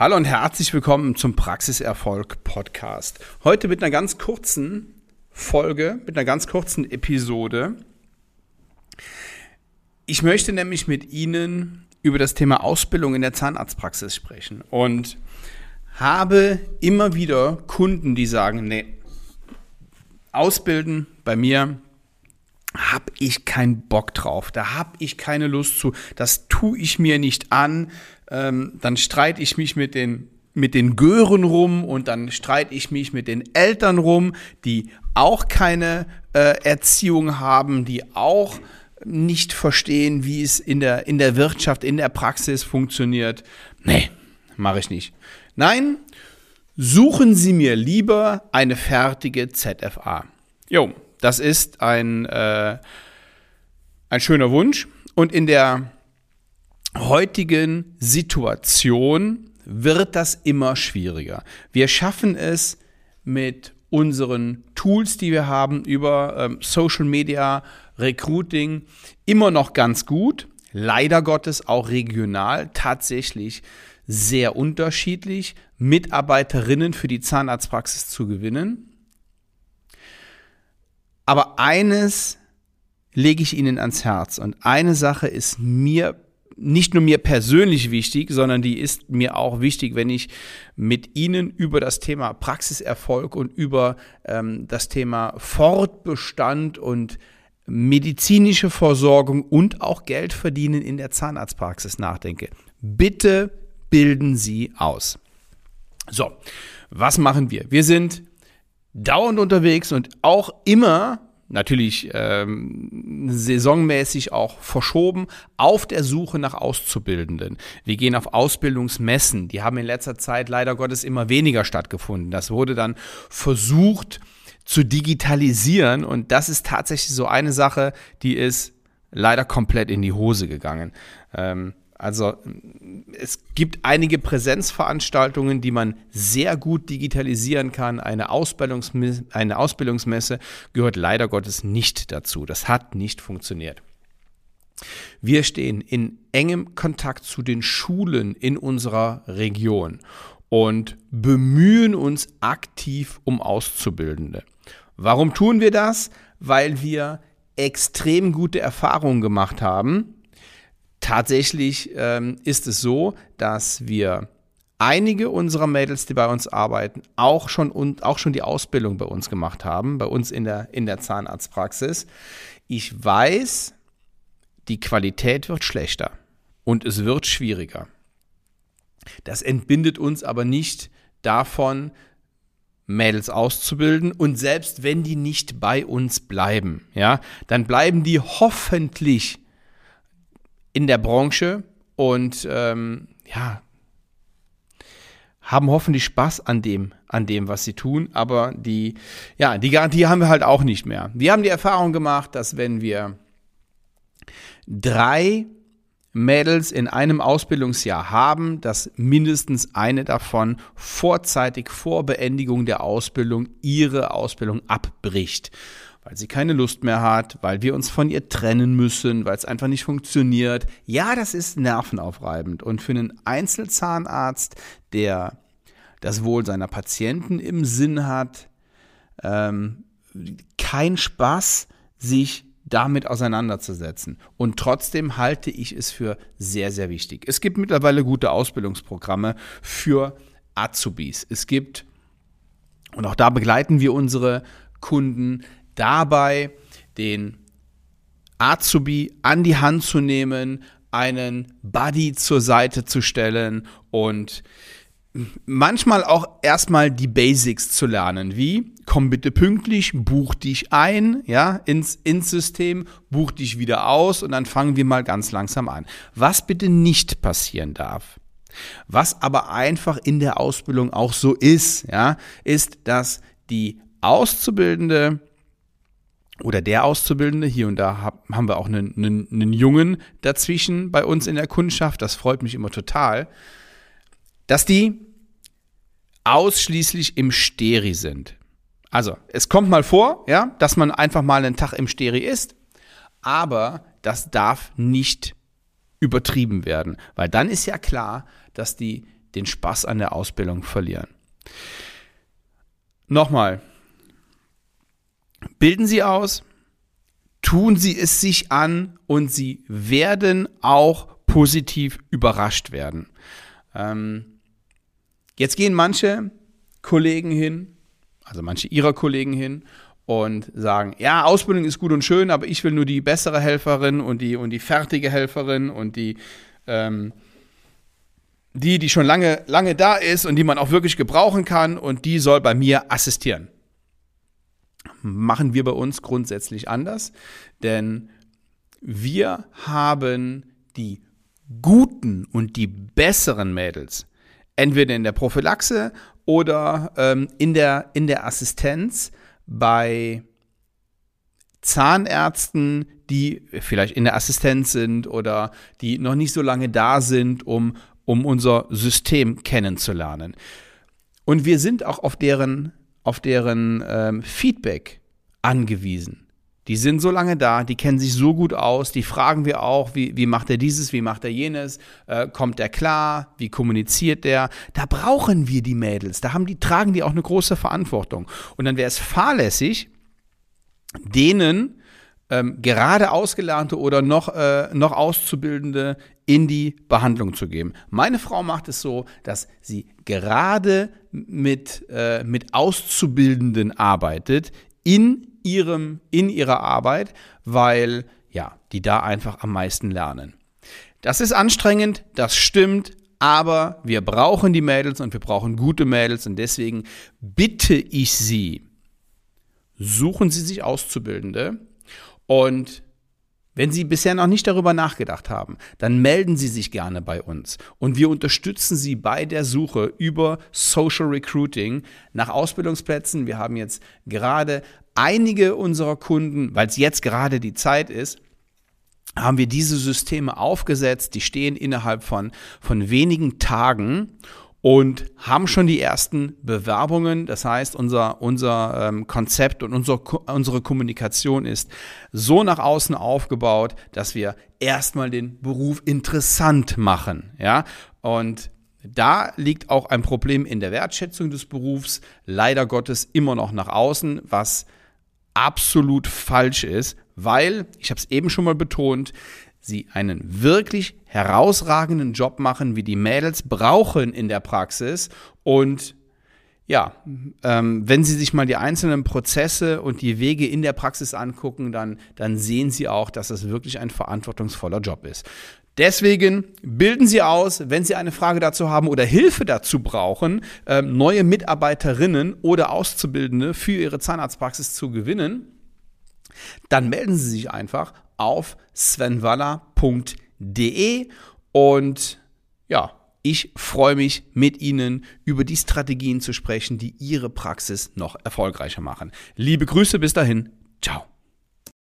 Hallo und herzlich willkommen zum Praxiserfolg Podcast. Heute mit einer ganz kurzen Folge, mit einer ganz kurzen Episode. Ich möchte nämlich mit Ihnen über das Thema Ausbildung in der Zahnarztpraxis sprechen und habe immer wieder Kunden, die sagen, nee, ausbilden bei mir habe ich keinen Bock drauf, da habe ich keine Lust zu, das tue ich mir nicht an, ähm, dann streite ich mich mit den mit den Gören rum und dann streite ich mich mit den Eltern rum, die auch keine äh, Erziehung haben, die auch nicht verstehen, wie es in der, in der Wirtschaft, in der Praxis funktioniert. Nee, mache ich nicht. Nein, suchen Sie mir lieber eine fertige ZFA. Jo, das ist ein, äh, ein schöner Wunsch. Und in der heutigen Situation wird das immer schwieriger. Wir schaffen es mit unseren Tools, die wir haben, über ähm, Social Media, Recruiting, immer noch ganz gut. Leider Gottes auch regional tatsächlich sehr unterschiedlich, Mitarbeiterinnen für die Zahnarztpraxis zu gewinnen. Aber eines lege ich Ihnen ans Herz und eine Sache ist mir nicht nur mir persönlich wichtig, sondern die ist mir auch wichtig, wenn ich mit Ihnen über das Thema Praxiserfolg und über ähm, das Thema Fortbestand und medizinische Versorgung und auch Geld verdienen in der Zahnarztpraxis nachdenke. Bitte bilden Sie aus. So, was machen wir? Wir sind dauernd unterwegs und auch immer natürlich ähm, saisonmäßig auch verschoben, auf der Suche nach Auszubildenden. Wir gehen auf Ausbildungsmessen, die haben in letzter Zeit leider Gottes immer weniger stattgefunden. Das wurde dann versucht zu digitalisieren und das ist tatsächlich so eine Sache, die ist leider komplett in die Hose gegangen. Ähm, also es gibt einige Präsenzveranstaltungen, die man sehr gut digitalisieren kann. Eine, Ausbildungsmesse, eine Ausbildungsmesse gehört leider Gottes nicht dazu. Das hat nicht funktioniert. Wir stehen in engem Kontakt zu den Schulen in unserer Region und bemühen uns aktiv um Auszubildende. Warum tun wir das? Weil wir extrem gute Erfahrungen gemacht haben Tatsächlich ähm, ist es so, dass wir einige unserer Mädels, die bei uns arbeiten, auch schon und auch schon die Ausbildung bei uns gemacht haben, bei uns in der, in der Zahnarztpraxis. Ich weiß, die Qualität wird schlechter und es wird schwieriger. Das entbindet uns aber nicht davon, Mädels auszubilden und selbst wenn die nicht bei uns bleiben, ja, dann bleiben die hoffentlich in der Branche und ähm, ja, haben hoffentlich Spaß an dem, an dem, was sie tun, aber die, ja, die Garantie haben wir halt auch nicht mehr. Wir haben die Erfahrung gemacht, dass wenn wir drei Mädels in einem Ausbildungsjahr haben, dass mindestens eine davon vorzeitig vor Beendigung der Ausbildung ihre Ausbildung abbricht weil sie keine Lust mehr hat, weil wir uns von ihr trennen müssen, weil es einfach nicht funktioniert. Ja, das ist nervenaufreibend. Und für einen Einzelzahnarzt, der das Wohl seiner Patienten im Sinn hat, ähm, kein Spaß, sich damit auseinanderzusetzen. Und trotzdem halte ich es für sehr, sehr wichtig. Es gibt mittlerweile gute Ausbildungsprogramme für Azubis. Es gibt, und auch da begleiten wir unsere Kunden, dabei, den Azubi an die Hand zu nehmen, einen Buddy zur Seite zu stellen und manchmal auch erstmal die Basics zu lernen, wie komm bitte pünktlich, buch dich ein, ja, ins, ins System, buch dich wieder aus und dann fangen wir mal ganz langsam an. Was bitte nicht passieren darf, was aber einfach in der Ausbildung auch so ist, ja, ist, dass die Auszubildende oder der Auszubildende, hier und da haben wir auch einen, einen, einen Jungen dazwischen bei uns in der Kundschaft, das freut mich immer total, dass die ausschließlich im Steri sind. Also, es kommt mal vor, ja, dass man einfach mal einen Tag im Steri ist, aber das darf nicht übertrieben werden, weil dann ist ja klar, dass die den Spaß an der Ausbildung verlieren. Nochmal, bilden Sie aus, tun Sie es sich an und Sie werden auch positiv überrascht werden. Ähm, jetzt gehen manche Kollegen hin, also manche Ihrer Kollegen hin und sagen, ja, Ausbildung ist gut und schön, aber ich will nur die bessere Helferin und die, und die fertige Helferin und die, ähm, die, die schon lange, lange da ist und die man auch wirklich gebrauchen kann und die soll bei mir assistieren. Machen wir bei uns grundsätzlich anders, denn wir haben die guten und die besseren Mädels entweder in der Prophylaxe oder ähm, in, der, in der Assistenz bei Zahnärzten, die vielleicht in der Assistenz sind oder die noch nicht so lange da sind, um, um unser System kennenzulernen. Und wir sind auch auf deren, auf deren ähm, Feedback angewiesen. Die sind so lange da, die kennen sich so gut aus, die fragen wir auch, wie, wie macht er dieses, wie macht er jenes, äh, kommt er klar, wie kommuniziert der. Da brauchen wir die Mädels, da haben die, tragen die auch eine große Verantwortung. Und dann wäre es fahrlässig, denen ähm, gerade Ausgelernte oder noch, äh, noch Auszubildende in die Behandlung zu geben. Meine Frau macht es so, dass sie gerade mit, äh, mit Auszubildenden arbeitet in ihrem, in ihrer Arbeit, weil ja, die da einfach am meisten lernen. Das ist anstrengend, das stimmt, aber wir brauchen die Mädels und wir brauchen gute Mädels und deswegen bitte ich Sie, suchen Sie sich Auszubildende und wenn Sie bisher noch nicht darüber nachgedacht haben, dann melden Sie sich gerne bei uns. Und wir unterstützen Sie bei der Suche über Social Recruiting nach Ausbildungsplätzen. Wir haben jetzt gerade einige unserer Kunden, weil es jetzt gerade die Zeit ist, haben wir diese Systeme aufgesetzt, die stehen innerhalb von, von wenigen Tagen und haben schon die ersten Bewerbungen. Das heißt, unser, unser ähm, Konzept und unser, unsere Kommunikation ist so nach außen aufgebaut, dass wir erstmal den Beruf interessant machen. Ja, und da liegt auch ein Problem in der Wertschätzung des Berufs, leider Gottes immer noch nach außen, was absolut falsch ist, weil, ich habe es eben schon mal betont, sie einen wirklich herausragenden Job machen, wie die Mädels brauchen in der Praxis. Und ja, ähm, wenn Sie sich mal die einzelnen Prozesse und die Wege in der Praxis angucken, dann, dann sehen Sie auch, dass es wirklich ein verantwortungsvoller Job ist. Deswegen bilden Sie aus, wenn Sie eine Frage dazu haben oder Hilfe dazu brauchen, ähm, neue Mitarbeiterinnen oder Auszubildende für Ihre Zahnarztpraxis zu gewinnen, dann melden Sie sich einfach auf svenwaller.de und ja, ich freue mich mit Ihnen über die Strategien zu sprechen, die Ihre Praxis noch erfolgreicher machen. Liebe Grüße bis dahin. Ciao.